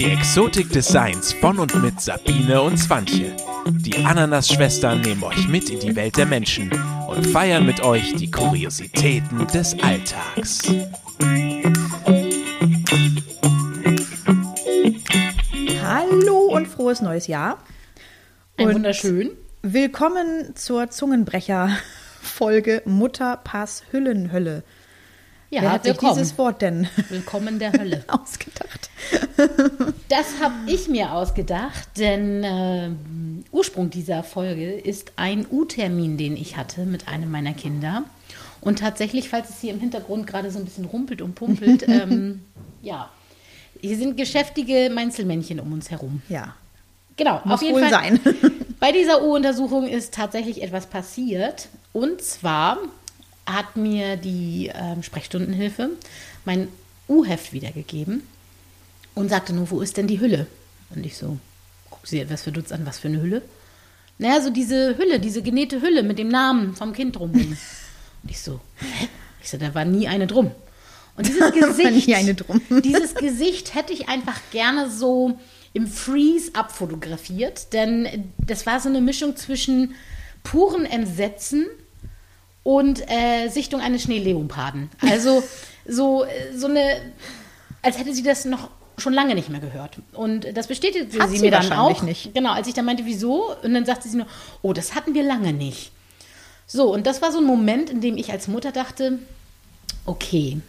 Die Exotik des Seins von und mit Sabine und Swantje. Die Ananas-Schwestern nehmen euch mit in die Welt der Menschen und feiern mit euch die Kuriositäten des Alltags. Hallo und frohes neues Jahr. Ein Und wunderschön. Willkommen zur Zungenbrecher-Folge Mutterpass Hüllenhölle. Ja, Wer hat sich dieses Wort denn Willkommen der Hölle. ausgedacht? Das habe ich mir ausgedacht, denn äh, Ursprung dieser Folge ist ein U-Termin, den ich hatte mit einem meiner Kinder. Und tatsächlich, falls es hier im Hintergrund gerade so ein bisschen rumpelt und pumpelt, ähm, ja, hier sind geschäftige Mainzelmännchen um uns herum. Ja, Genau, muss auf jeden wohl Fall. sein. Bei dieser U-Untersuchung ist tatsächlich etwas passiert. Und zwar hat mir die ähm, Sprechstundenhilfe mein U-Heft wiedergegeben und sagte nur, wo ist denn die Hülle? Und ich so, guck sie etwas verdutzt an, was für eine Hülle? Naja, so diese Hülle, diese genähte Hülle mit dem Namen vom Kind drumherum. Und ich so, hä? Ich so, da war nie eine drum. Und dieses Gesicht, drum. dieses Gesicht hätte ich einfach gerne so im Freeze abfotografiert, denn das war so eine Mischung zwischen puren Entsetzen und äh, Sichtung eines Schneeleoparden. Also so, äh, so eine, als hätte sie das noch schon lange nicht mehr gehört. Und das bestätigte sie, sie mir dann auch. nicht. Genau, als ich dann meinte, wieso? Und dann sagte sie nur, oh, das hatten wir lange nicht. So, und das war so ein Moment, in dem ich als Mutter dachte, okay,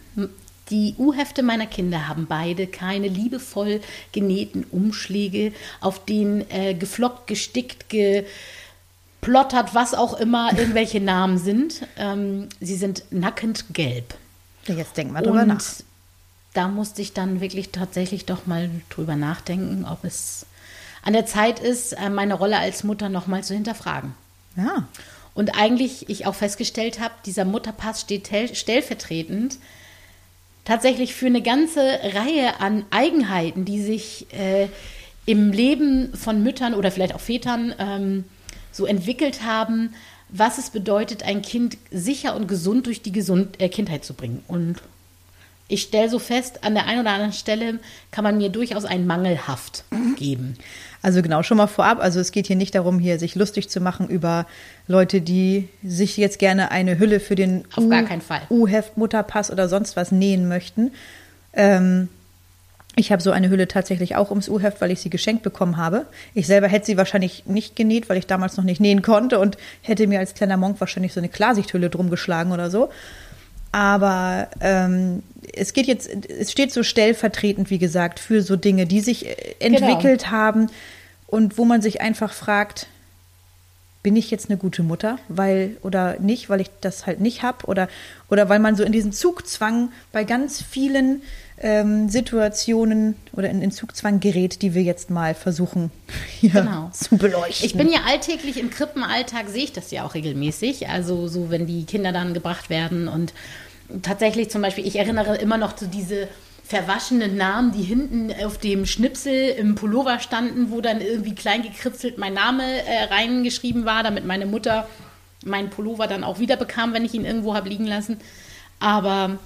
die U-Hefte meiner Kinder haben beide keine liebevoll genähten Umschläge, auf denen äh, geflockt, gestickt, geplottert, was auch immer irgendwelche Namen sind. Ähm, sie sind nackend gelb. Jetzt denk mal drüber Und nach. da musste ich dann wirklich tatsächlich doch mal drüber nachdenken, ob es an der Zeit ist, äh, meine Rolle als Mutter noch mal zu hinterfragen. Ja, Und eigentlich ich auch festgestellt habe, dieser Mutterpass steht tel- stellvertretend tatsächlich für eine ganze Reihe an Eigenheiten, die sich äh, im Leben von Müttern oder vielleicht auch Vätern ähm, so entwickelt haben, was es bedeutet, ein Kind sicher und gesund durch die Gesund äh, Kindheit zu bringen. Und ich stelle so fest, an der einen oder anderen Stelle kann man mir durchaus einen Mangelhaft geben. also genau, schon mal vorab. Also es geht hier nicht darum, hier sich lustig zu machen über Leute, die sich jetzt gerne eine Hülle für den Auf gar keinen Fall. U-Heft, Mutterpass oder sonst was nähen möchten. Ähm, ich habe so eine Hülle tatsächlich auch ums U-Heft, weil ich sie geschenkt bekommen habe. Ich selber hätte sie wahrscheinlich nicht genäht, weil ich damals noch nicht nähen konnte und hätte mir als kleiner Monk wahrscheinlich so eine Klarsichthülle drum geschlagen oder so. Aber ähm, es geht jetzt, es steht so stellvertretend, wie gesagt, für so Dinge, die sich äh, entwickelt haben und wo man sich einfach fragt, bin ich jetzt eine gute Mutter, weil oder nicht, weil ich das halt nicht habe oder oder weil man so in diesen Zugzwang bei ganz vielen ähm, Situationen oder in den Zugzwang gerät, die wir jetzt mal versuchen hier Genau. zu beleuchten. Ich bin ja alltäglich im Krippenalltag, sehe ich das ja auch regelmäßig. Also so, wenn die Kinder dann gebracht werden und tatsächlich zum Beispiel, ich erinnere immer noch zu diese verwaschenen Namen, die hinten auf dem Schnipsel im Pullover standen, wo dann irgendwie klein gekritzelt mein Name äh, reingeschrieben war, damit meine Mutter meinen Pullover dann auch wieder bekam, wenn ich ihn irgendwo habe liegen lassen. Aber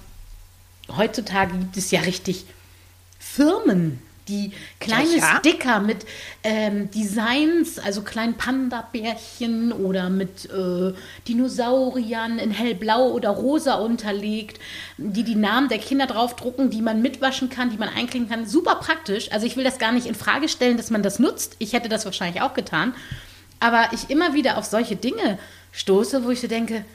heutzutage gibt es ja richtig Firmen, die kleine Ja. Sticker mit ähm, Designs, also kleinen Panda-Bärchen oder mit äh, Dinosauriern in hellblau oder rosa unterlegt, die die Namen der Kinder draufdrucken, die man mitwaschen kann, die man einklicken kann. Super praktisch. Also ich will das gar nicht in Frage stellen, dass man das nutzt. Ich hätte das wahrscheinlich auch getan. Aber ich immer wieder auf solche Dinge stoße, wo ich so denke,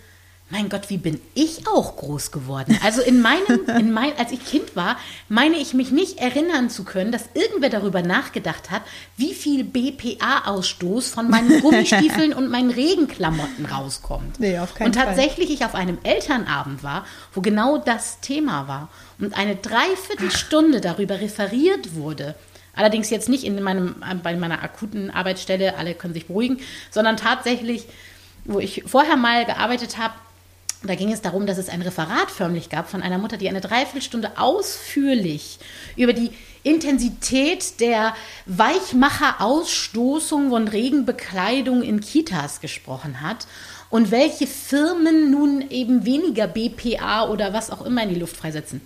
mein Gott, wie bin ich auch groß geworden? Also in meinem, in mein, als ich Kind war, meine ich mich nicht erinnern zu können, dass irgendwer darüber nachgedacht hat, wie viel BPA-Ausstoß von meinen Gummistiefeln und meinen Regenklamotten rauskommt. Nee, auf keinen und Fall. tatsächlich ich auf einem Elternabend war, wo genau das Thema war und eine Dreiviertelstunde darüber referiert wurde. Allerdings jetzt nicht in meinem, bei meiner akuten Arbeitsstelle, alle können sich beruhigen, sondern tatsächlich, wo ich vorher mal gearbeitet habe, da ging es darum, dass es ein Referat förmlich gab von einer Mutter, die eine Dreiviertelstunde ausführlich über die Intensität der Weichmacher-Ausstoßung von Regenbekleidung in Kitas gesprochen hat und welche Firmen nun eben weniger BPA oder was auch immer in die Luft freisetzen.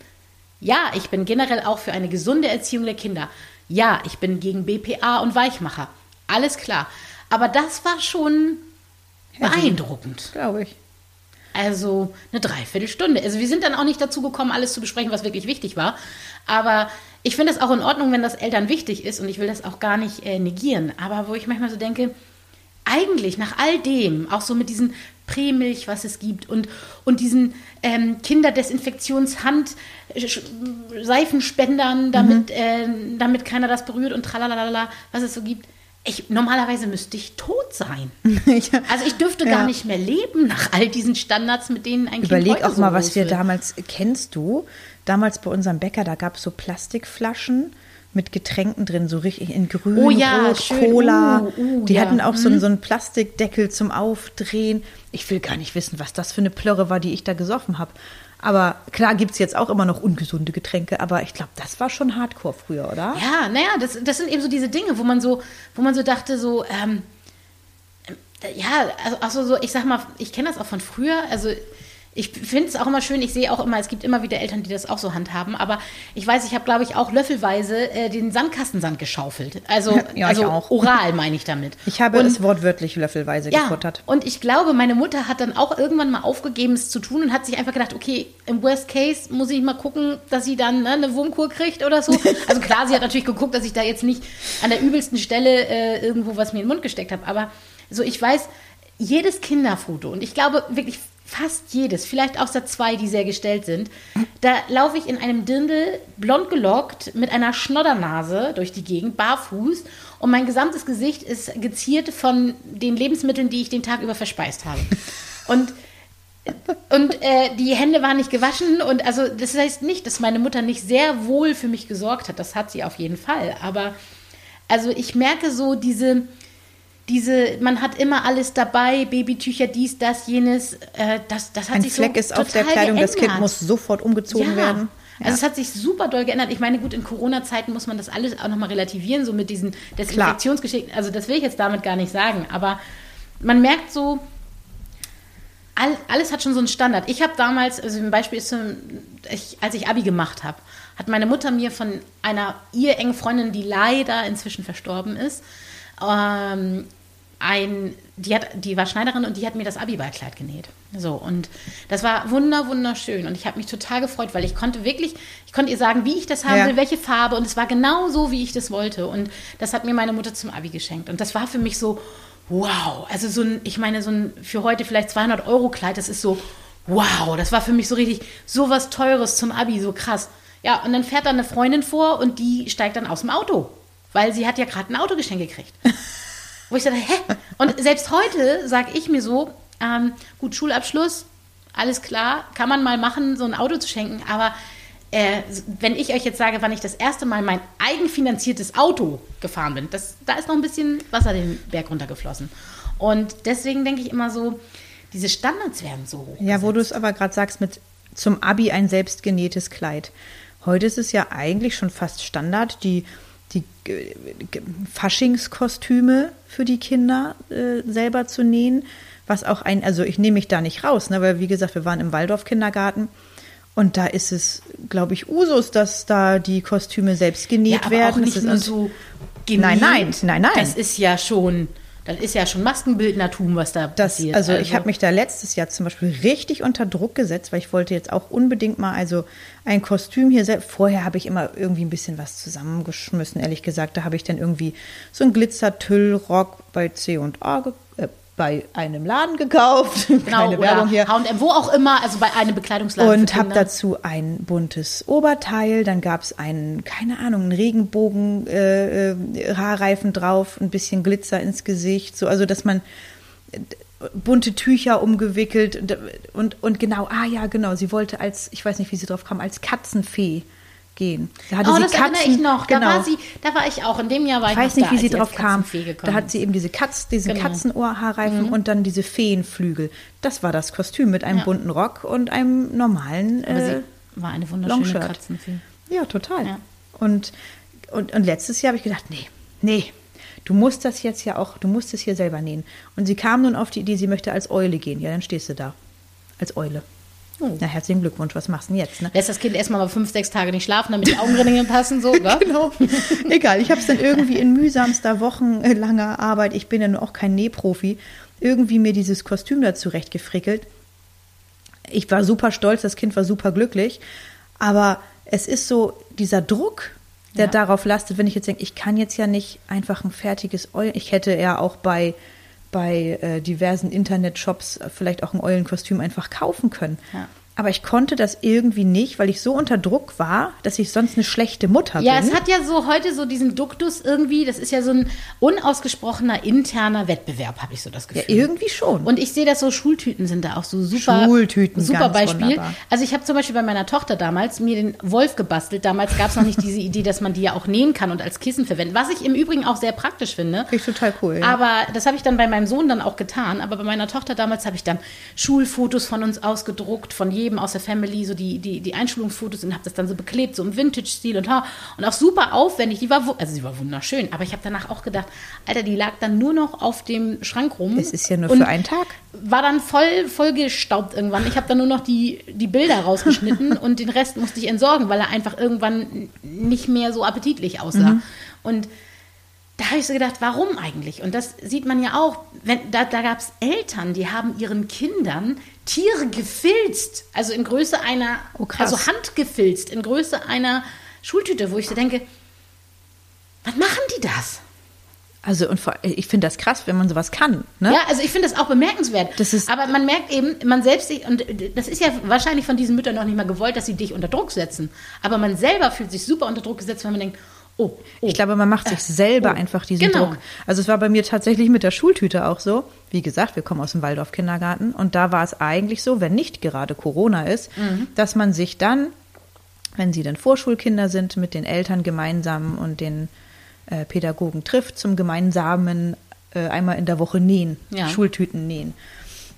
Ja, ich bin generell auch für eine gesunde Erziehung der Kinder. Ja, ich bin gegen BPA und Weichmacher. Alles klar. Aber das war schon beeindruckend. Glaube ich. Also eine Dreiviertelstunde. Also wir sind dann auch nicht dazu gekommen, alles zu besprechen, was wirklich wichtig war. Aber ich finde es auch in Ordnung, wenn das Eltern wichtig ist und ich will das auch gar nicht äh, negieren. Aber wo ich manchmal so denke, eigentlich nach all dem, auch so mit diesen Prämilch, was es gibt und, und diesen ähm, Kinderdesinfektionshand Seifenspendern, damit, mhm. äh, damit keiner das berührt und tralalala, was es so gibt. Ich, normalerweise müsste ich tot sein. also ich dürfte ja. gar nicht mehr leben nach all diesen Standards, mit denen ein Überleg Kind auch so mal, was wir damals, kennst du, damals bei unserem Bäcker, da gab es so Plastikflaschen mit Getränken drin, so richtig in grün, oh ja, rot, schön. Cola. Uh, uh, die ja. hatten auch so, Mhm. so einen Plastikdeckel zum Aufdrehen. Ich will gar nicht wissen, was das für eine Plörre war, die ich da gesoffen habe. Aber klar gibt es jetzt auch immer noch ungesunde Getränke, aber ich glaube, das war schon Hardcore früher, oder? Ja, naja, das, das sind eben so diese Dinge, wo man so, wo man so dachte, so, ähm, äh, ja, also, also so, ich sag mal, ich kenne das auch von früher, also ich finde es auch immer schön, ich sehe auch immer, es gibt immer wieder Eltern, die das auch so handhaben, aber ich weiß, ich habe, glaube ich, auch löffelweise äh, den Sandkastensand geschaufelt. Also, Ja, also auch. oral meine ich damit. Ich habe Und- es wortwörtlich löffelweise ja, gefuttert. und ich glaube, meine Mutter hat dann auch irgendwann mal aufgegeben, es zu tun und hat sich einfach gedacht, okay, im Worst Case muss ich mal gucken, dass sie dann ne, eine Wurmkur kriegt oder so. Also klar, sie hat natürlich geguckt, dass ich da jetzt nicht an der übelsten Stelle äh, irgendwo was mir in den Mund gesteckt habe, aber so ich weiß, jedes Kinderfoto und ich glaube wirklich fast jedes, vielleicht außer zwei, die sehr gestellt sind, da laufe ich in einem Dirndl, blond gelockt, mit einer Schnoddernase durch die Gegend, barfuß und mein gesamtes Gesicht ist geziert von den Lebensmitteln, die ich den Tag über verspeist habe. Und und äh, die Hände waren nicht gewaschen und also das heißt nicht, dass meine Mutter nicht sehr wohl für mich gesorgt hat. Das hat sie auf jeden Fall. Aber also ich merke so diese, diese, man hat immer alles dabei, Babytücher, dies, das, jenes. Äh, das, das hat Ein sich Fleck so ist auf der Kleidung, das Kind geändert. muss sofort umgezogen ja. werden. Also es hat sich super doll geändert. Ich meine, gut, in Corona-Zeiten muss man das alles auch nochmal relativieren, so mit diesen Desinfektionsgeschichten. Also das will ich jetzt damit gar nicht sagen. Aber man merkt so, all, alles hat schon so einen Standard. Ich habe damals, also ein Beispiel ist, ich, als ich Abi gemacht habe, hat meine Mutter mir von einer ihr engen Freundin, die leider inzwischen verstorben ist, ähm, ein, die, hat, die war Schneiderin und die hat mir das Abi-Ballkleid genäht. So, und das war wunder, wunderschön. Und ich habe mich total gefreut, weil ich konnte wirklich, ich konnte ihr sagen, wie ich das haben Ja. will, welche Farbe. Und es war genau so, wie ich das wollte. Und das hat mir meine Mutter zum Abi geschenkt. Und das war für mich so, wow. Also so ein, ich meine, so ein für heute vielleicht 200 Euro Kleid, das ist so, wow. Das war für mich so richtig, so was Teures zum Abi, so krass. Ja, und dann fährt da eine Freundin vor und die steigt dann aus dem Auto. Weil sie hat ja gerade ein Autogeschenk gekriegt. Wo ich dachte, hä? Und selbst heute sage ich mir so, ähm, gut, Schulabschluss, alles klar, kann man mal machen, so ein Auto zu schenken, aber äh, wenn ich euch jetzt sage, wann ich das erste Mal mein eigenfinanziertes Auto gefahren bin, das, da ist noch ein bisschen Wasser den Berg runtergeflossen. Und deswegen denke ich immer so, diese Standards werden so hoch. Ja, wo du es aber gerade sagst, mit zum Abi ein selbstgenähtes Kleid. Heute ist es ja eigentlich schon fast Standard, die, die äh, Faschingskostüme für die Kinder äh, selber zu nähen. Was auch ein, also ich nehme mich da nicht raus, ne, weil wie gesagt, wir waren im Waldorf-Kindergarten und da ist es, glaube ich, Usus, dass da die Kostüme selbst genäht ja, aber werden. Auch nicht Das ist- nur so Nein, nein, genäht. nein, nein. Das ist ja schon, das ist ja schon Maskenbildnertum, was da Das, passiert. also, ich habe mich da letztes Jahr zum Beispiel richtig unter Druck gesetzt, weil ich wollte jetzt auch unbedingt mal also ein Kostüm hier selbst. Vorher habe ich immer irgendwie ein bisschen was zusammengeschmissen, ehrlich gesagt. Da habe ich dann irgendwie so einen Glitzer-Tüllrock bei C&A äh, bei einem Laden gekauft. Genau, Keine Werbung hier. H&M, wo auch immer, also bei einem Bekleidungsladen Und habe dazu ein buntes Oberteil, dann gab es einen, keine Ahnung, einen Regenbogen, äh, äh, Haarreifen drauf, ein bisschen Glitzer ins Gesicht, so, also dass man äh, bunte Tücher umgewickelt. Und, und, und genau, ah ja, genau, sie wollte als, ich weiß nicht, wie sie drauf kam, als Katzenfee gehen. Da hatte Oh, sie das erinnere ich noch. Genau. Da war sie, da war ich auch. In dem Jahr war Ich ich, weiß nicht, da, wie sie drauf kam. Da hat sie eben diese Katz, diesen Genau. Katzenohrhaarreifen und dann diese Feenflügel. Das war das Kostüm mit einem Ja. bunten Rock und einem normalen Aber äh, sie war eine wunderschöne Longshirt. Katzenfee. Ja, total. Ja. Und, und, und letztes Jahr habe ich gedacht, nee, nee, du musst das jetzt ja auch, du musst es hier selber nähen. Und sie kam nun auf die Idee, sie möchte als Eule gehen. Ja, dann stehst du da. Als Eule. Na, herzlichen Glückwunsch, was machst du denn jetzt? Ne? Lässt das Kind erstmal mal fünf, sechs Tage nicht schlafen, damit die Augenringe passen, so, ne? Genau. Egal, ich habe es dann irgendwie in mühsamster, wochenlanger Arbeit, ich bin ja nur auch kein Nähprofi, irgendwie mir dieses Kostüm da zurechtgefrickelt. Ich war super stolz, das Kind war super glücklich, aber es ist so dieser Druck, der Ja. darauf lastet, wenn ich jetzt denke, ich kann jetzt ja nicht einfach ein fertiges Eulen, ich hätte ja auch bei bei äh, diversen Internetshops vielleicht auch ein Eulenkostüm einfach kaufen können. Ja. Aber ich konnte das irgendwie nicht, weil ich so unter Druck war, dass ich sonst eine schlechte Mutter Ja, bin. es hat ja so heute so diesen Duktus irgendwie, das ist ja so ein unausgesprochener interner Wettbewerb, habe ich so das ja, Gefühl. irgendwie schon. Und ich sehe das so, Schultüten sind da auch so super. Schultüten, super Beispiel. wunderbar. Also ich habe zum Beispiel bei meiner Tochter damals mir den Wolf gebastelt. Damals gab es noch nicht diese Idee, dass man die ja auch nähen kann und als Kissen verwenden. Was ich im Übrigen auch sehr praktisch finde. Finde ich total cool, ja. Aber das habe ich dann bei meinem Sohn dann auch getan. Aber bei meiner Tochter damals habe ich dann Schulfotos von uns ausgedruckt, von jedem aus der Family, so die, die, die Einschulungsfotos und habe das dann so beklebt, so im Vintage-Stil und, und auch super aufwendig. Die war, also sie war wunderschön. Aber ich habe danach auch gedacht, Alter, die lag dann nur noch auf dem Schrank rum. Es ist ja nur für einen Tag. War dann voll, voll gestaubt irgendwann. Ich habe dann nur noch die, die Bilder rausgeschnitten und den Rest musste ich entsorgen, weil er einfach irgendwann nicht mehr so appetitlich aussah. Mhm. Und da habe ich so gedacht, warum eigentlich? Und das sieht man ja auch, wenn, da, da gab es Eltern, die haben ihren Kindern Tiere gefilzt, also in Größe einer, Oh, also handgefilzt, in Größe einer Schultüte, wo ich so denke, was machen die das? Also und vor, ich finde das krass, wenn man sowas kann. Ne? Ja, also ich finde das auch bemerkenswert. Das ist- Aber man merkt eben, man selbst, und das ist ja wahrscheinlich von diesen Müttern noch nicht mal gewollt, dass sie dich unter Druck setzen. Aber man selber fühlt sich super unter Druck gesetzt, wenn man denkt, oh, oh. Ich glaube, man macht sich selber oh. einfach diesen Genau. Druck. Also es war bei mir tatsächlich mit der Schultüte auch so. Wie gesagt, wir kommen aus dem Waldorf-Kindergarten und da war es eigentlich so, wenn nicht gerade Corona ist, Mhm. dass man sich dann, wenn sie dann Vorschulkinder sind, mit den Eltern gemeinsam und den äh, Pädagogen trifft zum gemeinsamen äh, einmal in der Woche nähen, Ja. Schultüten nähen.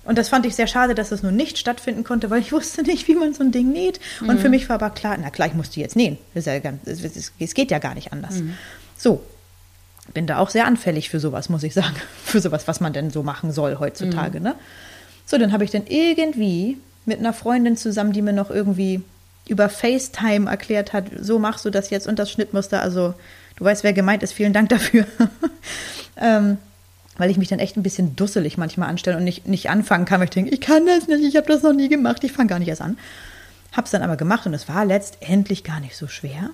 Und das fand ich sehr schade, dass das nun nicht stattfinden konnte, weil ich wusste nicht, wie man so ein Ding näht. Und Mhm. für mich war aber klar, na klar, ich muss die jetzt nähen. Ja ganz, es, es, es geht ja gar nicht anders. Mhm. So, bin da auch sehr anfällig für sowas, muss ich sagen. Für sowas, was man denn so machen soll heutzutage. Ne? So, dann habe ich dann irgendwie mit einer Freundin zusammen, die mir noch irgendwie über FaceTime erklärt hat, so machst du das jetzt und das Schnittmuster. Also, du weißt, wer gemeint ist. Vielen Dank dafür. ähm, weil ich mich dann echt ein bisschen dusselig manchmal anstelle und nicht, nicht anfangen kann, weil ich denke, ich kann das nicht, ich habe das noch nie gemacht, ich fange gar nicht erst an. Hab's dann aber gemacht und es war letztendlich gar nicht so schwer.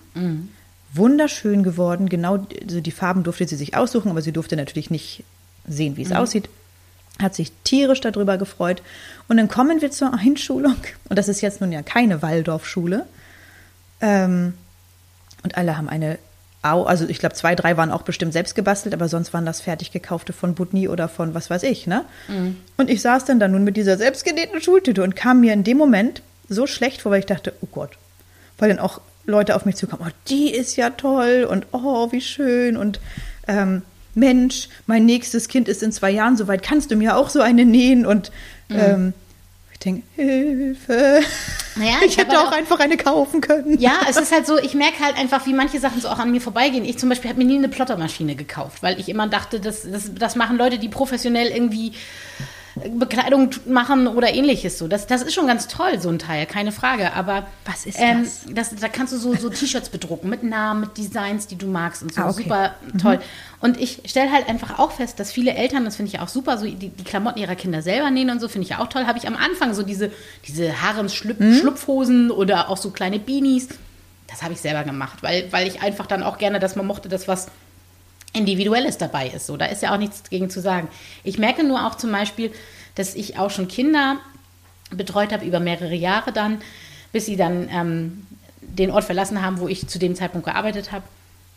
Wunderschön geworden, genau, also die Farben durfte sie sich aussuchen, aber sie durfte natürlich nicht sehen, wie es aussieht. Hat sich tierisch darüber gefreut. Und dann kommen wir zur Einschulung. Und das ist jetzt nun ja keine Waldorfschule. Ähm, und alle haben eine, Au, also ich glaube, zwei, drei waren auch bestimmt selbst gebastelt, aber sonst waren das fertig gekaufte von Butni oder von was weiß ich, ne? Und ich saß dann da nun mit dieser selbstgenähten Schultüte und kam mir in dem Moment so schlecht vor, weil ich dachte, oh Gott, weil dann auch Leute auf mich zukamen, oh, die ist ja toll und oh, wie schön und ähm, Mensch, mein nächstes Kind ist in zwei Jahren soweit, kannst du mir auch so eine nähen? Und ähm, ich denke, Hilfe. Naja, ich hätte auch auch- einfach eine kaufen können. Ja, es ist halt so, ich merke halt einfach, wie manche Sachen so auch an mir vorbeigehen. Ich zum Beispiel habe mir nie eine Plottermaschine gekauft, weil ich immer dachte, das, das, das machen Leute, die professionell irgendwie Bekleidung machen oder ähnliches so. Das, das ist schon ganz toll, so ein Teil, keine Frage. Aber Was ist ähm, das? das? Da kannst du so, so T-Shirts bedrucken mit Namen, mit Designs, die du magst und so. Ah, okay. Super toll. Und ich stelle halt einfach auch fest, dass viele Eltern, das finde ich auch super, so die, die Klamotten ihrer Kinder selber nähen und so, finde ich auch toll. Habe ich am Anfang so diese, diese Harems-Schlupfhosen oder auch so kleine Beanies. Das habe ich selber gemacht, weil, weil ich einfach dann auch gerne, dass man mochte, dass was Individuelles dabei ist. So, da ist ja auch nichts gegen zu sagen. Ich merke nur auch zum Beispiel, dass ich auch schon Kinder betreut habe über mehrere Jahre dann, bis sie dann ähm, den Ort verlassen haben, wo ich zu dem Zeitpunkt gearbeitet habe.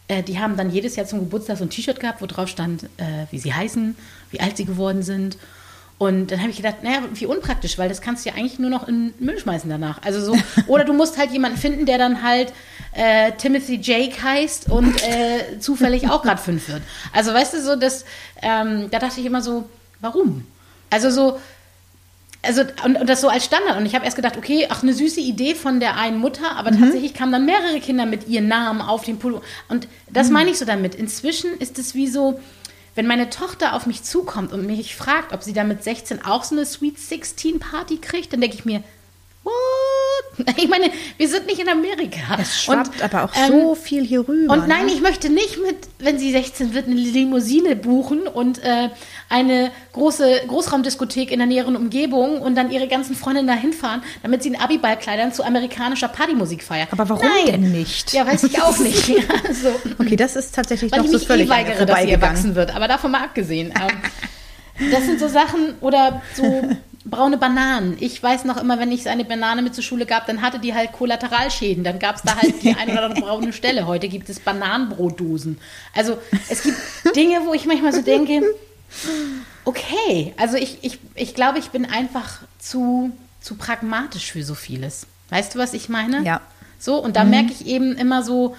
Äh, die haben dann jedes Jahr zum Geburtstag so ein T-Shirt gehabt, wo drauf stand, äh, wie sie heißen, wie alt sie geworden sind. Und dann habe ich gedacht, naja, wie unpraktisch, weil das kannst du ja eigentlich nur noch in den Müll schmeißen danach. Also so, oder du musst halt jemanden finden, der dann halt äh, Timothy Jake heißt und äh, zufällig auch gerade fünf wird. Also weißt du so, das, ähm, da dachte ich immer so, warum? Also so, also und, und das so als Standard. Und ich habe erst gedacht, okay, ach, eine süße Idee von der einen Mutter, aber tatsächlich kamen dann mehrere Kinder mit ihren Namen auf den Pullover. Und das meine ich so damit. Inzwischen ist es wie so, wenn meine Tochter auf mich zukommt und mich fragt, ob sie dann mit 16 auch so eine Sweet 16 Party kriegt, dann denke ich mir, what? Ich meine, wir sind nicht in Amerika. Es schwappt Und, aber auch ähm, so viel hier rüber. Und nein, ne? ich möchte nicht mit, wenn sie 16 wird, eine Limousine buchen und äh, eine große Großraumdiskothek in der näheren Umgebung und dann ihre ganzen Freundinnen dahin fahren, damit sie in Abiballkleidern zu amerikanischer Partymusik feiern. Aber warum nein. denn nicht? Ja, weiß ich auch nicht. Ja, so. Okay, das ist tatsächlich Weil noch ich so mich völlig eh weigere, dass sie erwachsen wird. Aber davon mal abgesehen. Ähm, das sind so Sachen oder so braune Bananen. Ich weiß noch immer, wenn ich eine Banane mit zur Schule gab, dann hatte die halt Kollateralschäden. Dann gab es da halt die eine oder andere braune Stelle. Heute gibt es Bananenbrotdosen. Also es gibt Dinge, wo ich manchmal so denke, okay, also ich, ich, ich glaube, ich bin einfach zu, zu pragmatisch für so vieles. Weißt du, was ich meine? Ja. So, und da merke ich eben immer so,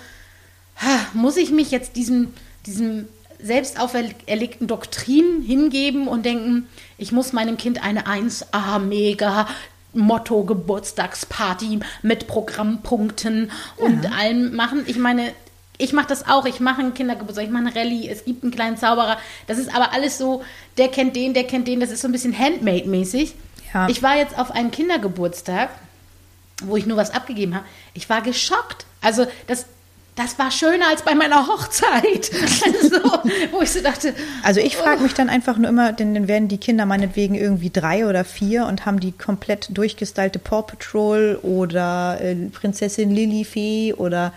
muss ich mich jetzt diesem, diesem selbst auferlegten Doktrin hingeben und denken, ich muss meinem Kind eine 1A mega Motto Geburtstagsparty mit Programmpunkten und allem machen. Ich meine, ich mache das auch. Ich mache einen Kindergeburtstag, ich mache eine Rallye, es gibt einen kleinen Zauberer. Das ist aber alles so, der kennt den, der kennt den. Das ist so ein bisschen Handmade-mäßig. Ja. Ich war jetzt auf einem Kindergeburtstag wo ich nur was abgegeben habe, ich war geschockt. Also das, das war schöner als bei meiner Hochzeit. Also, wo ich so dachte, Also ich frage mich dann einfach nur immer, denn dann werden die Kinder meinetwegen irgendwie drei oder vier und haben die komplett durchgestylte Paw Patrol oder äh, Prinzessin Lilifee oder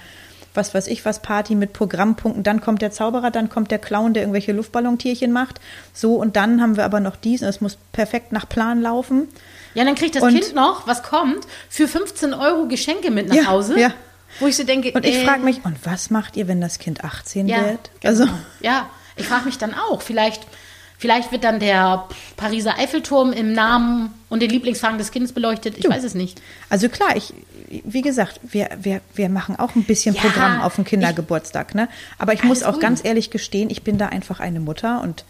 was weiß ich was Party mit Programmpunkten. Dann kommt der Zauberer, dann kommt der Clown, der irgendwelche Luftballontierchen macht. So und dann haben wir aber noch dies und es muss perfekt nach Plan laufen. ja, dann kriegt das Und- Kind noch, was kommt, für 15 Euro Geschenke mit nach Ja, Hause. ja. Wo ich so denke, Und ich äh, frage mich, und was macht ihr, wenn das Kind 18 ja, wird? genau. Also ja, ich frage mich dann auch, vielleicht, vielleicht wird dann der Pariser Eiffelturm im Namen und den Lieblingsfarben des Kindes beleuchtet. Ich Du. weiß es nicht. Also klar, ich, wie gesagt, wir, wir, wir machen auch ein bisschen Ja, Programm auf dem ich- Kindergeburtstag, ne? Aber ich muss auch gut. ganz ehrlich gestehen, ich bin da einfach eine Mutter und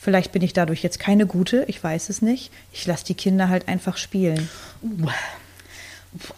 vielleicht bin ich dadurch jetzt keine gute, ich weiß es nicht. Ich lasse die Kinder halt einfach spielen.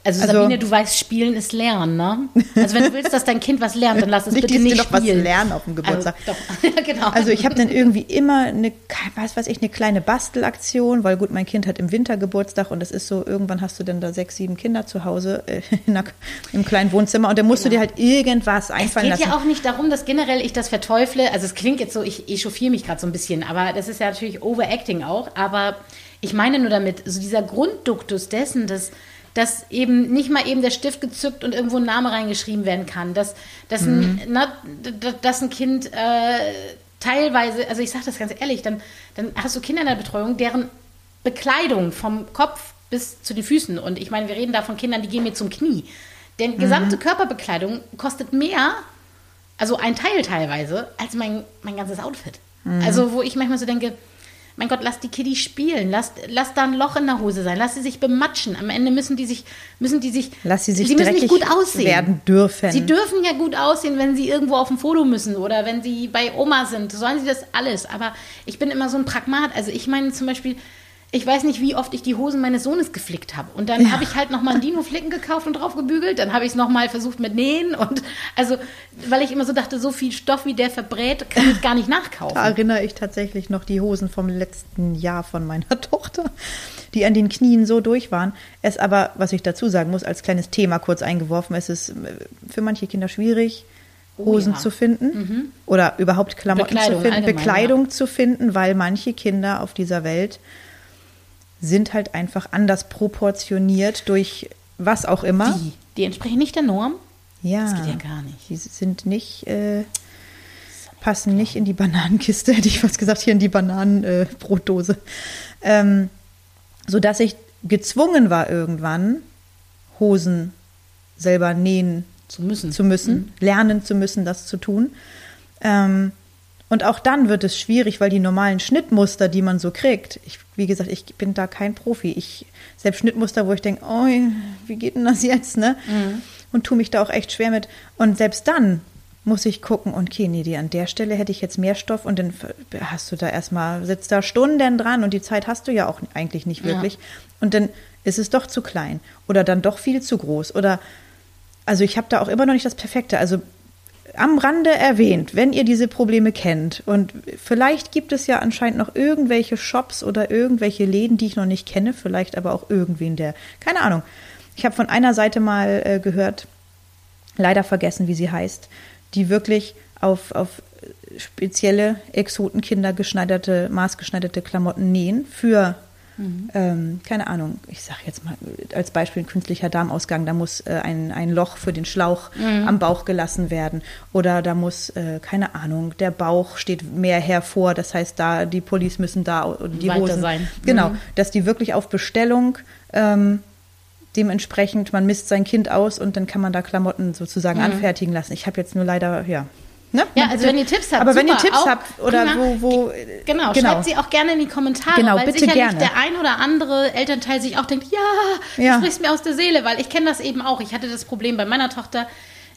Also, Also- Sabine, du weißt, Spielen ist Lernen, ne? Also wenn du willst, dass dein Kind was lernt, dann lass es Nicht, bitte nicht was spielen. lernen auf dem Geburtstag. Also, doch. ja, genau. Also ich habe dann irgendwie immer eine, was weiß ich, eine kleine Bastelaktion, weil gut, mein Kind hat im Winter Geburtstag und das ist so, irgendwann hast du dann da sechs, sieben Kinder zu Hause äh, der, im kleinen Wohnzimmer und dann musst du dir halt irgendwas Genau. es einfallen geht lassen. ja auch nicht darum, dass generell ich das verteufle. Also es klingt jetzt so, ich echauffiere mich gerade so ein bisschen, aber das ist ja natürlich Overacting auch. Aber ich meine nur damit, so dieser Grundduktus dessen, dass, dass eben nicht mal eben der Stift gezückt und irgendwo ein Name reingeschrieben werden kann, dass, dass, Mhm. ein, na, d- dass ein Kind äh, teilweise, also ich sage das ganz ehrlich, dann, dann hast du Kinder in der Betreuung, deren Bekleidung vom Kopf bis zu den Füßen, und ich meine, wir reden da von Kindern, die gehen mir zum Knie, denn gesamte Körperbekleidung kostet mehr also ein Teil teilweise, als mein, mein ganzes Outfit. Also, wo ich manchmal so denke, mein Gott, lass die Kiddies spielen, lass, lass da ein Loch in der Hose sein, lass sie sich bematschen. Am Ende müssen die sich, müssen die sich, Lass sie sich sie müssen nicht gut aussehen. werden dürfen. Sie dürfen ja gut aussehen, wenn sie irgendwo auf dem Foto müssen oder wenn sie bei Oma sind. Sollen sie das alles. Aber ich bin immer so ein Pragmat. Also ich meine zum Beispiel, ich weiß nicht, wie oft ich die Hosen meines Sohnes geflickt habe. Und dann habe ich halt nochmal einen Dino-Flicken gekauft und drauf gebügelt. Dann habe ich es nochmal versucht mit Nähen. Und also, weil ich immer so dachte, so viel Stoff, wie der verbrät, kann ich gar nicht nachkaufen. Da erinnere ich tatsächlich noch die Hosen vom letzten Jahr von meiner Tochter, die an den Knien so durch waren. Es aber, was ich dazu sagen muss, als kleines Thema kurz eingeworfen, es ist äh, für manche Kinder schwierig, Hosen Oh ja. Mhm. zu finden oder überhaupt Klamotten Bekleidung zu finden, Bekleidung zu finden, weil manche Kinder auf dieser Welt sind halt einfach anders proportioniert durch was auch immer. Die, die entsprechen nicht der Norm. Ja. Das geht ja gar nicht. Die sind nicht, äh, passen nicht in die Bananenkiste, hätte ich fast gesagt, hier in die Bananenbrotdose. Äh, ähm, sodass ich gezwungen war, irgendwann Hosen selber nähen Zu müssen. zu müssen, Mhm. lernen zu müssen, das zu tun. Ähm, und auch dann wird es schwierig, weil die normalen Schnittmuster, die man so kriegt, ich, wie gesagt, ich bin da kein Profi. Ich selbst Schnittmuster, wo ich denke, oh, wie geht denn das jetzt, ne? Und tue mich da auch echt schwer mit. Und selbst dann muss ich gucken, okay, nee, die, an der Stelle hätte ich jetzt mehr Stoff und dann hast du da erstmal, sitzt da Stunden dran und die Zeit hast du ja auch eigentlich nicht Ja. wirklich. Und dann ist es doch zu klein oder dann doch viel zu groß oder also ich habe da auch immer noch nicht das Perfekte. Also am Rande erwähnt, wenn ihr diese Probleme kennt und vielleicht gibt es ja anscheinend noch irgendwelche Shops oder irgendwelche Läden, die ich noch nicht kenne, vielleicht aber auch irgendwen, der, keine Ahnung. Ich habe von einer Seite mal äh, gehört, leider vergessen, wie sie heißt, die wirklich auf, auf spezielle Exotenkinder geschneiderte, maßgeschneiderte Klamotten nähen für Mhm. Ähm, keine Ahnung, ich sage jetzt mal als Beispiel ein künstlicher Darmausgang, da muss äh, ein, ein Loch für den Schlauch mhm. am Bauch gelassen werden. Oder da muss, äh, keine Ahnung, der Bauch steht mehr hervor, das heißt, da die Pullis müssen da die Weiter Hosen. Sein. Genau, mhm. dass die wirklich auf Bestellung ähm, dementsprechend, man misst sein Kind aus und dann kann man da Klamotten sozusagen mhm. anfertigen lassen. Ich habe jetzt nur leider, ja, Ne? Ja, also wenn ihr Tipps habt, aber super, wenn ihr Tipps habt oder prima. wo, wo genau, genau, schreibt sie auch gerne in die Kommentare, genau, weil bitte sicherlich gerne. der ein oder andere Elternteil sich auch denkt, ja, ja. du sprichst mir aus der Seele, weil ich kenne das eben auch. Ich hatte das Problem bei meiner Tochter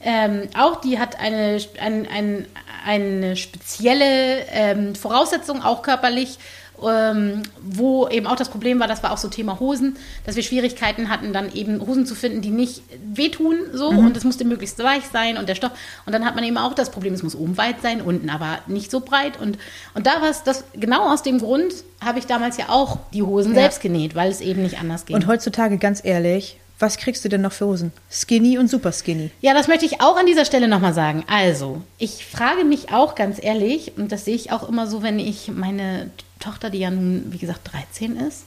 ähm, auch, die hat eine, ein, ein, eine spezielle ähm, Voraussetzung, auch körperlich, ähm, wo eben auch das Problem war, das war auch so Thema Hosen, dass wir Schwierigkeiten hatten, dann eben Hosen zu finden, die nicht wehtun so mhm. und es musste möglichst weich sein und der Stoff und dann hat man eben auch das Problem, es muss oben weit sein, unten aber nicht so breit und, und da war es das, genau aus dem Grund habe ich damals ja auch die Hosen ja. selbst genäht, weil es eben nicht anders ging. Und heutzutage, ganz ehrlich, was kriegst du denn noch für Hosen? Skinny und super skinny. Ja, das möchte ich auch an dieser Stelle nochmal sagen. Also, ich frage mich auch ganz ehrlich, und das sehe ich auch immer so, wenn ich meine Tochter, die ja nun, wie gesagt, 13 ist,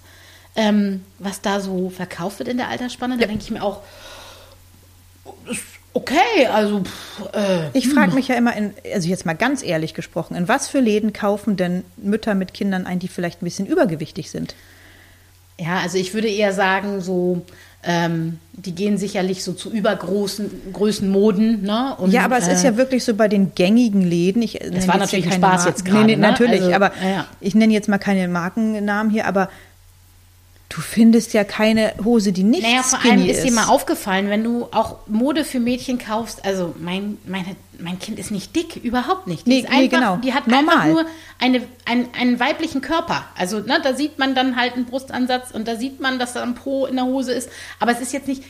ähm, was da so verkauft wird in der Altersspanne, ja. da denke ich mir auch, okay, also. Pff, äh, ich frage hm. mich ja immer, in, also jetzt mal ganz ehrlich gesprochen, in was für Läden kaufen denn Mütter mit Kindern ein, die vielleicht ein bisschen übergewichtig sind? Ja, also ich würde eher sagen, so ähm, die gehen sicherlich so zu übergroßen Größenmoden. Ne? Und, ja, aber es äh, ist ja wirklich so bei den gängigen Läden. Ich das war natürlich ein Spaß Marken. jetzt gerade. Nee, nee, ne? natürlich, also, aber ja. ich nenne jetzt mal keine Markennamen hier, aber Du findest ja keine Hose, die nicht naja, vor allem ist, ist dir mal aufgefallen, wenn du auch Mode für Mädchen kaufst. Also mein, meine, mein Kind ist nicht dick, überhaupt nicht. Die, nee, ist einfach, nee, genau. die hat Normal. einfach nur eine, ein, einen weiblichen Körper. Also ne, da sieht man dann halt einen Brustansatz und da sieht man, dass da ein Po in der Hose ist. Aber es ist jetzt nicht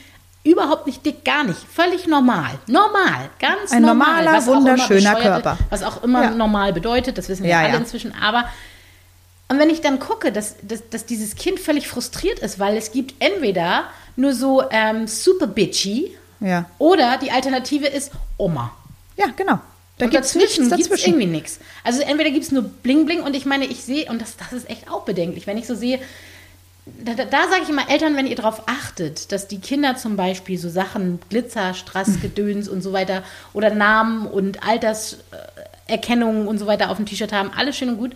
überhaupt nicht dick, gar nicht. Völlig normal. Normal, ganz ein normal. normaler, wunderschöner Körper. Was auch immer ja. normal bedeutet, das wissen wir ja, alle ja. inzwischen. Aber und wenn ich dann gucke, dass, dass, dass, dieses Kind völlig frustriert ist, weil es gibt entweder nur so ähm, super bitchy ja. oder die Alternative ist Oma. Ja, genau. Da und dazwischen, dazwischen. gibt es irgendwie nichts. Also entweder gibt es nur Bling Bling und ich meine, ich sehe, und das, das ist echt auch bedenklich, wenn ich so sehe, da, da, da sage ich immer Eltern, wenn ihr darauf achtet, dass die Kinder zum Beispiel so Sachen, Glitzer, Strass, Gedöns und so weiter oder Namen und Alterserkennungen und so weiter auf dem T-Shirt haben, alles schön und gut.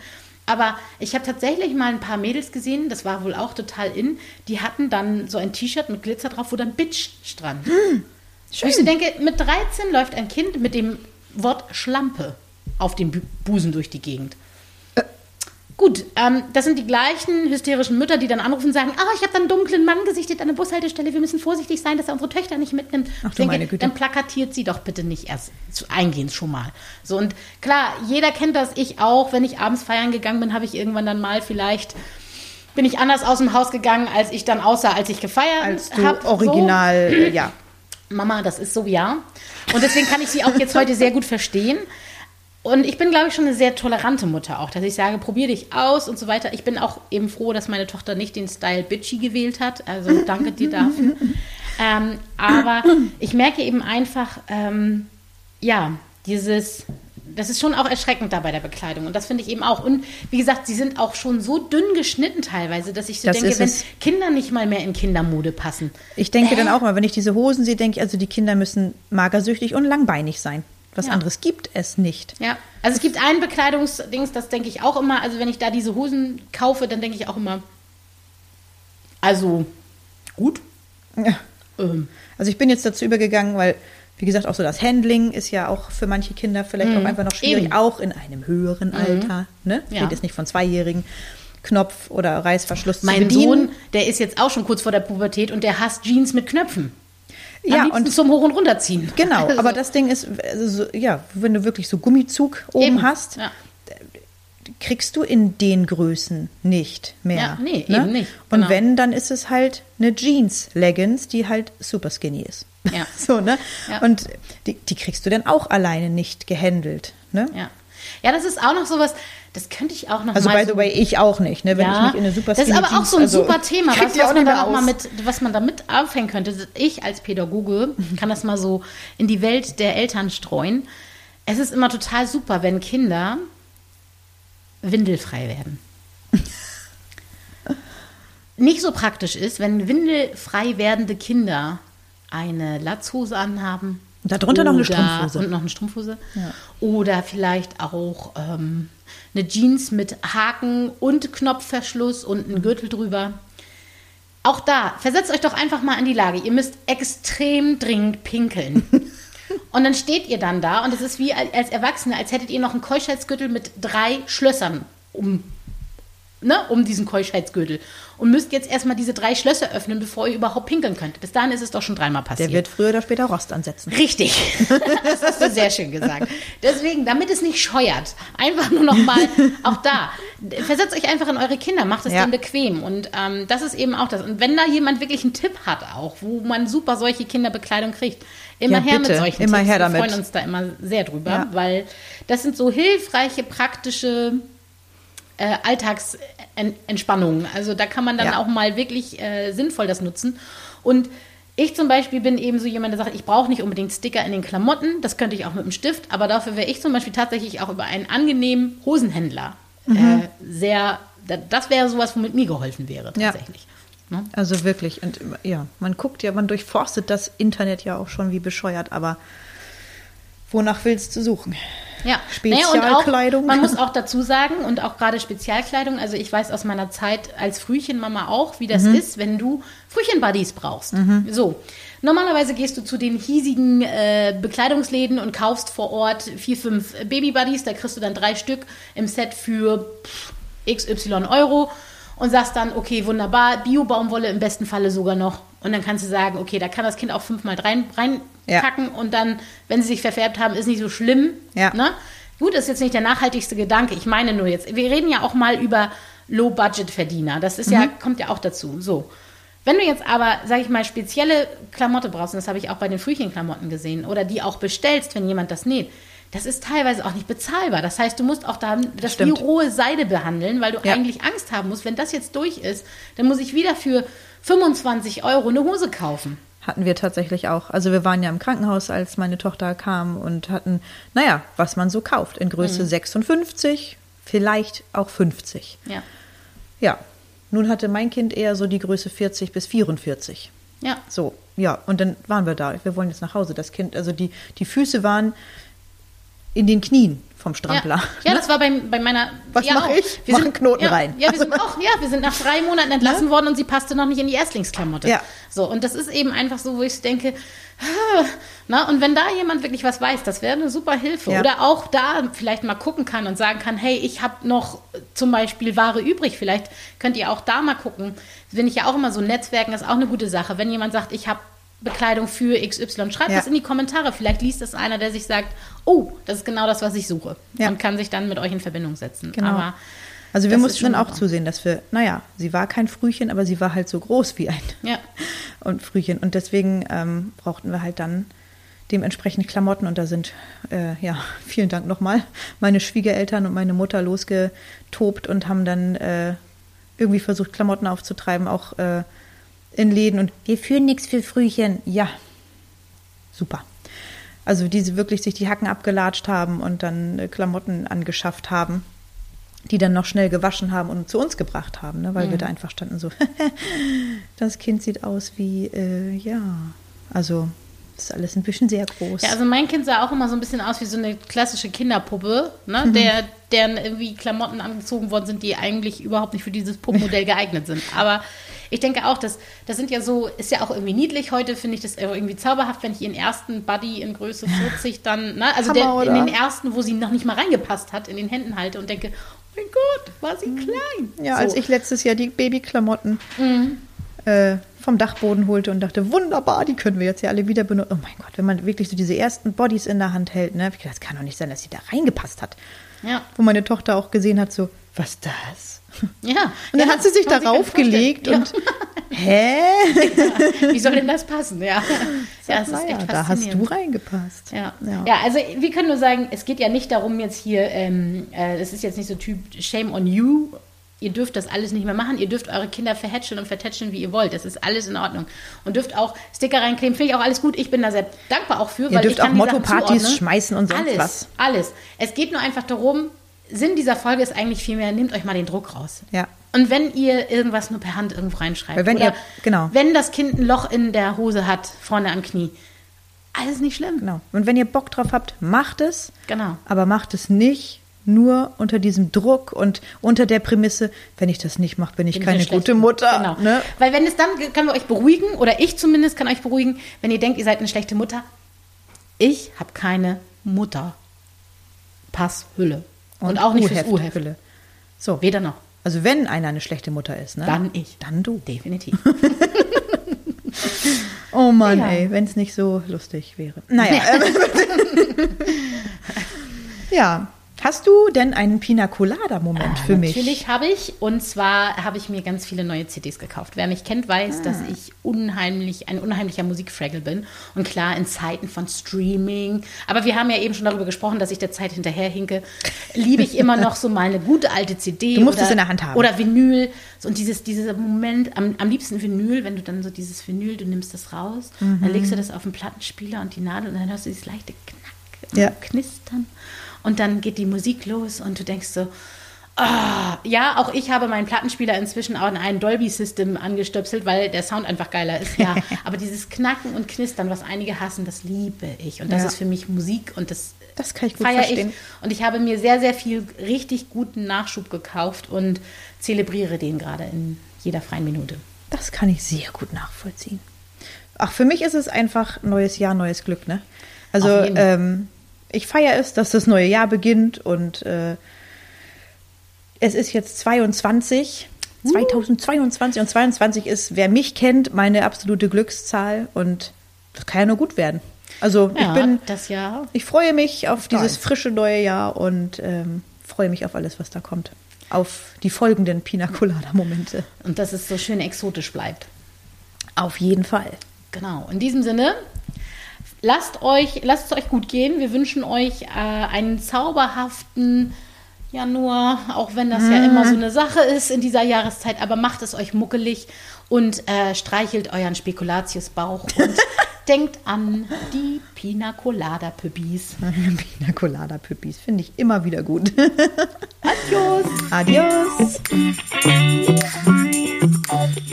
Aber ich habe tatsächlich mal ein paar Mädels gesehen, das war wohl auch total in, die hatten dann so ein T-Shirt mit Glitzer drauf, wo dann Bitch stand. Hm, schön. ich denke, mit 13 läuft ein Kind mit dem Wort Schlampe auf dem Busen durch die Gegend. Gut, ähm, das sind die gleichen hysterischen Mütter, die dann anrufen und sagen, ah, ich habe da einen dunklen Mann gesichtet an der Bushaltestelle, wir müssen vorsichtig sein, dass er unsere Töchter nicht mitnimmt. Ach, ich denke, meine Güte. dann plakatiert sie doch bitte nicht erst zu, eingehend schon mal. So, und klar, jeder kennt das, ich auch, wenn ich abends feiern gegangen bin, habe ich irgendwann dann mal vielleicht bin ich anders aus dem Haus gegangen, als ich dann aussah, als ich gefeiert habe. Original, so. ja. Mama, das ist so, ja. Und deswegen kann ich sie auch jetzt heute sehr gut verstehen. Und ich bin, glaube ich, schon eine sehr tolerante Mutter auch, dass ich sage, probier dich aus und so weiter. Ich bin auch eben froh, dass meine Tochter nicht den Style Bitchy gewählt hat. Also danke dir dafür. ähm, aber ich merke eben einfach, ähm, ja, dieses, das ist schon auch erschreckend da bei der Bekleidung. Und das finde ich eben auch. Und wie gesagt, sie sind auch schon so dünn geschnitten teilweise, dass ich so das denke, wenn Kinder nicht mal mehr in Kindermode passen. Ich denke äh? dann auch mal, wenn ich diese Hosen sehe, denke ich, also die Kinder müssen magersüchtig und langbeinig sein. Was ja. anderes gibt es nicht. Ja, also es gibt ein Bekleidungsdings, das denke ich auch immer. Also wenn ich da diese Hosen kaufe, dann denke ich auch immer, also gut. Ja. Ähm. Also ich bin jetzt dazu übergegangen, weil, wie gesagt, auch so das Handling ist ja auch für manche Kinder vielleicht mhm. auch einfach noch schwierig, Eben. auch in einem höheren mhm. Alter. Ne? Ich ja. rede jetzt nicht von Zweijährigen. Knopf oder Reißverschluss mein Sohn, der ist jetzt auch schon kurz vor der Pubertät und der hasst Jeans mit Knöpfen ja, und zum Hoch- und Runterziehen. Genau, also. aber das Ding ist, also, ja, wenn du wirklich so Gummizug oben eben. hast, ja. kriegst du in den Größen nicht mehr. Ja, nee, ne? eben nicht. Genau. Und wenn, dann ist es halt eine Jeans-Leggings, die halt super skinny ist. Ja. So, ne? Ja. Und die, die kriegst du dann auch alleine nicht gehandelt. Ne? Ja. Ja, das ist auch noch sowas, das könnte ich auch noch Also, by the way, ich auch nicht, ne? Wenn ich mich in eine super Das ist aber auch so ein also, super Thema, was, was, man da mal mit, was man da mit aufhängen könnte. Ich als Pädagoge kann das mal so in die Welt der Eltern streuen. Es ist immer total super, wenn Kinder windelfrei werden. Nicht so praktisch ist, wenn windelfrei werdende Kinder eine Latzhose anhaben. Und darunter noch eine Strumpfhose. Und noch eine Strumpfhose. Ja. Oder vielleicht auch ähm, eine Jeans mit Haken und Knopfverschluss und einen Gürtel drüber. Auch da, versetzt euch doch einfach mal in die Lage. Ihr müsst extrem dringend pinkeln. Und dann steht ihr dann da und es ist wie als Erwachsene, als hättet ihr noch einen Keuschheitsgürtel mit drei Schlössern um, ne, um diesen Keuschheitsgürtel. Und müsst jetzt erstmal diese drei Schlösser öffnen, bevor ihr überhaupt pinkeln könnt. Bis dahin ist es doch schon dreimal passiert. Der wird früher oder später Rost ansetzen. Richtig. Das hast du sehr schön gesagt. Deswegen, damit es nicht scheuert, einfach nur noch mal auch da. Versetzt euch einfach in eure Kinder, macht es Ja. denen bequem. Und ähm, das ist eben auch das. Und wenn da jemand wirklich einen Tipp hat, auch, wo man super solche Kinderbekleidung kriegt, immer Ja, her bitte. mit solchen Immer Tipps. her Wir damit. freuen uns da immer sehr drüber, Ja. weil das sind so hilfreiche, praktische äh, Alltagsentspannungen. Also da kann man dann Ja. auch mal wirklich äh, sinnvoll das nutzen. Und ich zum Beispiel bin eben so jemand, der sagt, ich brauche nicht unbedingt Sticker in den Klamotten, das könnte ich auch mit dem Stift, aber dafür wäre ich zum Beispiel tatsächlich auch über einen angenehmen Hosenhändler äh, sehr, da- das wäre sowas, womit mir geholfen wäre Ja. tatsächlich. Ne? Also wirklich. Und ja, man guckt ja, man durchforstet das Internet ja auch schon wie bescheuert, aber wonach willst du suchen? Ja, Spezialkleidung. Naja, auch, man muss auch dazu sagen, und auch gerade Spezialkleidung, also ich weiß aus meiner Zeit als Frühchenmama auch, wie Mhm. das ist, wenn du Frühchenbuddies brauchst. So. Normalerweise gehst du zu den hiesigen äh, Bekleidungsläden und kaufst vor Ort vier, fünf Babybuddies. Da kriegst du dann drei Stück im Set für XY Euro und sagst dann, okay, wunderbar, Bio-Baumwolle im besten Falle sogar noch. Und dann kannst du sagen, okay, da kann das Kind auch fünfmal rein, reinpacken und dann, wenn sie sich verfärbt haben, ist nicht so schlimm. Ja. Ne? Gut, das ist jetzt nicht der nachhaltigste Gedanke. Ich meine nur jetzt, wir reden ja auch mal über Low-Budget-Verdiener. Das ist ja, kommt ja auch dazu. So. Wenn du jetzt aber, sag ich mal, spezielle Klamotte brauchst, und das habe ich auch bei den Frühchenklamotten gesehen, oder die auch bestellst, wenn jemand das näht, das ist teilweise auch nicht bezahlbar. Das heißt, du musst auch da das wie Stimmt. rohe Seide behandeln, weil du Ja. eigentlich Angst haben musst, wenn das jetzt durch ist, dann muss ich wieder für 25 Euro eine Hose kaufen. Hatten wir tatsächlich auch. Also wir waren ja im Krankenhaus, als meine Tochter kam und hatten, naja, was man so kauft, in Mhm. Größe 56, vielleicht auch 50. Ja. Ja, nun hatte mein Kind eher so die Größe 40 bis 44. Ja. So, ja, und dann waren wir da. Wir wollen jetzt nach Hause. Das Kind, also die, die Füße waren in den Knien vom Strampler. Ja, ja das war bei, bei meiner. Was ja, mach auch. ich? Wir Mach sind, Knoten ja, rein. Ja, wir Also- sind auch, ja, wir sind nach drei Monaten entlassen worden und sie passte noch nicht in die Erstlingsklamotte. Ja. So, und das ist eben einfach so, wo ich denke, ah, na, und wenn da jemand wirklich was weiß, das wäre eine super Hilfe. Oder auch da vielleicht mal gucken kann und sagen kann, hey, ich habe noch zum Beispiel Ware übrig, vielleicht könnt ihr auch da mal gucken. Bin ich ja auch immer so, Netzwerken ist auch eine gute Sache. Wenn jemand sagt, ich habe Bekleidung für XY, schreibt Ja. das in die Kommentare. Vielleicht liest das einer, der sich sagt, oh, das ist genau das, was ich suche. Ja. Und kann sich dann mit euch in Verbindung setzen. Genau. Aber Also wir mussten dann auch super. zusehen, dass wir, naja, sie war kein Frühchen, aber sie war halt so groß wie ein Ja. und Frühchen. Und deswegen ähm, brauchten wir halt dann dementsprechend Klamotten. Und da sind, äh, ja, vielen Dank nochmal, meine Schwiegereltern und meine Mutter losgetobt und haben dann äh, irgendwie versucht, Klamotten aufzutreiben, auch äh, in Läden. Und wir führen nichts für Frühchen. Ja, super. Also die sie wirklich sich die Hacken abgelatscht haben und dann äh, Klamotten angeschafft haben, die dann noch schnell gewaschen haben und zu uns gebracht haben, ne? weil wir da einfach standen so, das Kind sieht aus wie, äh, ja, also ist alles ein bisschen sehr groß. Ja, also mein Kind sah auch immer so ein bisschen aus wie so eine klassische Kinderpuppe, ne? Mhm. der, deren irgendwie Klamotten angezogen worden sind, die eigentlich überhaupt nicht für dieses Puppenmodell geeignet sind. Aber ich denke auch, dass das sind ja so, ist ja auch irgendwie niedlich. Heute finde ich das irgendwie zauberhaft, wenn ich ihren ersten Buddy in Größe 40 dann, ne? also der, Hammer, in oder? den ersten, wo sie noch nicht mal reingepasst hat, in den Händen halte und denke, oh mein Gott, war sie klein. Ja, so. als ich letztes Jahr die Babyklamotten äh, vom Dachboden holte und dachte, wunderbar, die können wir jetzt ja alle wieder benutzen. Oh mein Gott, wenn man wirklich so diese ersten Bodies in der Hand hält, ne? Das kann doch nicht sein, dass sie da reingepasst hat. Ja. Wo meine Tochter auch gesehen hat, so, was das? Ja. Und dann ja, hat sie sich darauf gelegt vorstellen. und, hä? Ja. Wie soll denn das passen? Ja, ja es ist echt da hast du reingepasst. Ja. ja. ja, also wir können nur sagen, es geht ja nicht darum jetzt hier, ähm, äh, das ist jetzt nicht so Typ Shame on you. Ihr dürft das alles nicht mehr machen. Ihr dürft eure Kinder verhätscheln und vertätscheln, wie ihr wollt. Das ist alles in Ordnung. Und dürft auch Sticker reinkleben. Finde ich auch alles gut. Ich bin da sehr dankbar auch für. Ihr weil dürft auch Motto-Partys schmeißen und sonst alles, was. Alles. Es geht nur einfach darum, Sinn dieser Folge ist eigentlich vielmehr, nehmt euch mal den Druck raus. Ja. Und wenn ihr irgendwas nur per Hand irgendwo reinschreibt, wenn ihr- genau. wenn das Kind ein Loch in der Hose hat, vorne am Knie, alles nicht schlimm. Genau. Und wenn ihr Bock drauf habt, macht es. Genau. Aber macht es nicht nur unter diesem Druck und unter der Prämisse, wenn ich das nicht mache, bin ich Bin keine gute Mutter. Genau. Ne? Weil wenn es dann, können wir euch beruhigen, oder ich zumindest kann euch beruhigen, wenn ihr denkt, ihr seid eine schlechte Mutter. Ich habe keine Mutter. Passhülle. Und, auch nicht fürs U-Heft. So. Weder noch. Also wenn einer eine schlechte Mutter ist, ne? Dann ich. Dann du. Definitiv. Oh Mann, Ja. ey, wenn es nicht so lustig wäre. Naja. ja. Hast du denn einen Pina Colada-Moment für mich? Ah, Natürlich habe ich. Und zwar habe ich mir ganz viele neue CDs gekauft. Wer mich kennt, weiß, Ah. dass ich unheimlich, ein unheimlicher Musikfraggle bin. Und klar, in Zeiten von Streaming. Aber wir haben ja eben schon darüber gesprochen, dass ich der Zeit hinterherhinke. Liebe ich immer noch so mal eine gute alte CD. Du musst oder, es in der Hand haben. Oder Vinyl. Und dieses, dieser Moment, am, am liebsten Vinyl, wenn du dann so dieses Vinyl, du nimmst das raus, Mhm. dann legst du das auf den Plattenspieler und die Nadel und dann hörst du dieses leichte Knack, Ja. Knistern. Und dann geht die Musik los und du denkst so, ah, ja, auch ich habe meinen Plattenspieler inzwischen auch in ein Dolby-System angestöpselt, weil der Sound einfach geiler ist. Ja, aber dieses Knacken und Knistern, was einige hassen, das liebe ich. Und das Ja. ist für mich Musik und das, Das kann ich gut verstehen. ich. Und ich habe mir sehr, sehr viel richtig guten Nachschub gekauft und zelebriere den gerade in jeder freien Minute. Das kann ich sehr gut nachvollziehen. Ach, für mich ist es einfach neues Jahr, neues Glück, ne? Also ähm, ich feiere es, dass das neue Jahr beginnt und äh, es ist jetzt 22. Uh. 2022 und 22 ist, wer mich kennt, meine absolute Glückszahl und das kann ja nur gut werden. Also Ja, ich bin, das Jahr. ich freue mich auf dieses frische neue Jahr und ähm, freue mich auf alles, was da kommt. Auf die folgenden Pina Colada Momente. Und dass es so schön exotisch bleibt. Auf jeden Fall. Genau. In diesem Sinne, lasst euch, lasst es euch gut gehen. Wir wünschen euch äh, einen zauberhaften Januar, auch wenn das ja immer so eine Sache ist in dieser Jahreszeit, aber macht es euch muckelig und äh, streichelt euren Spekulatiusbauch und denkt an die Pina Colada Püppis. Pina Colada Püppis finde ich immer wieder gut. Adios! Adios.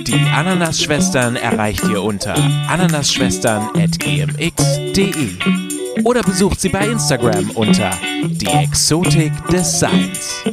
Die Ananas-Schwestern erreicht ihr unter ananasschwestern.gmx.de oder besucht sie bei Instagram unter die Exotik des Seins.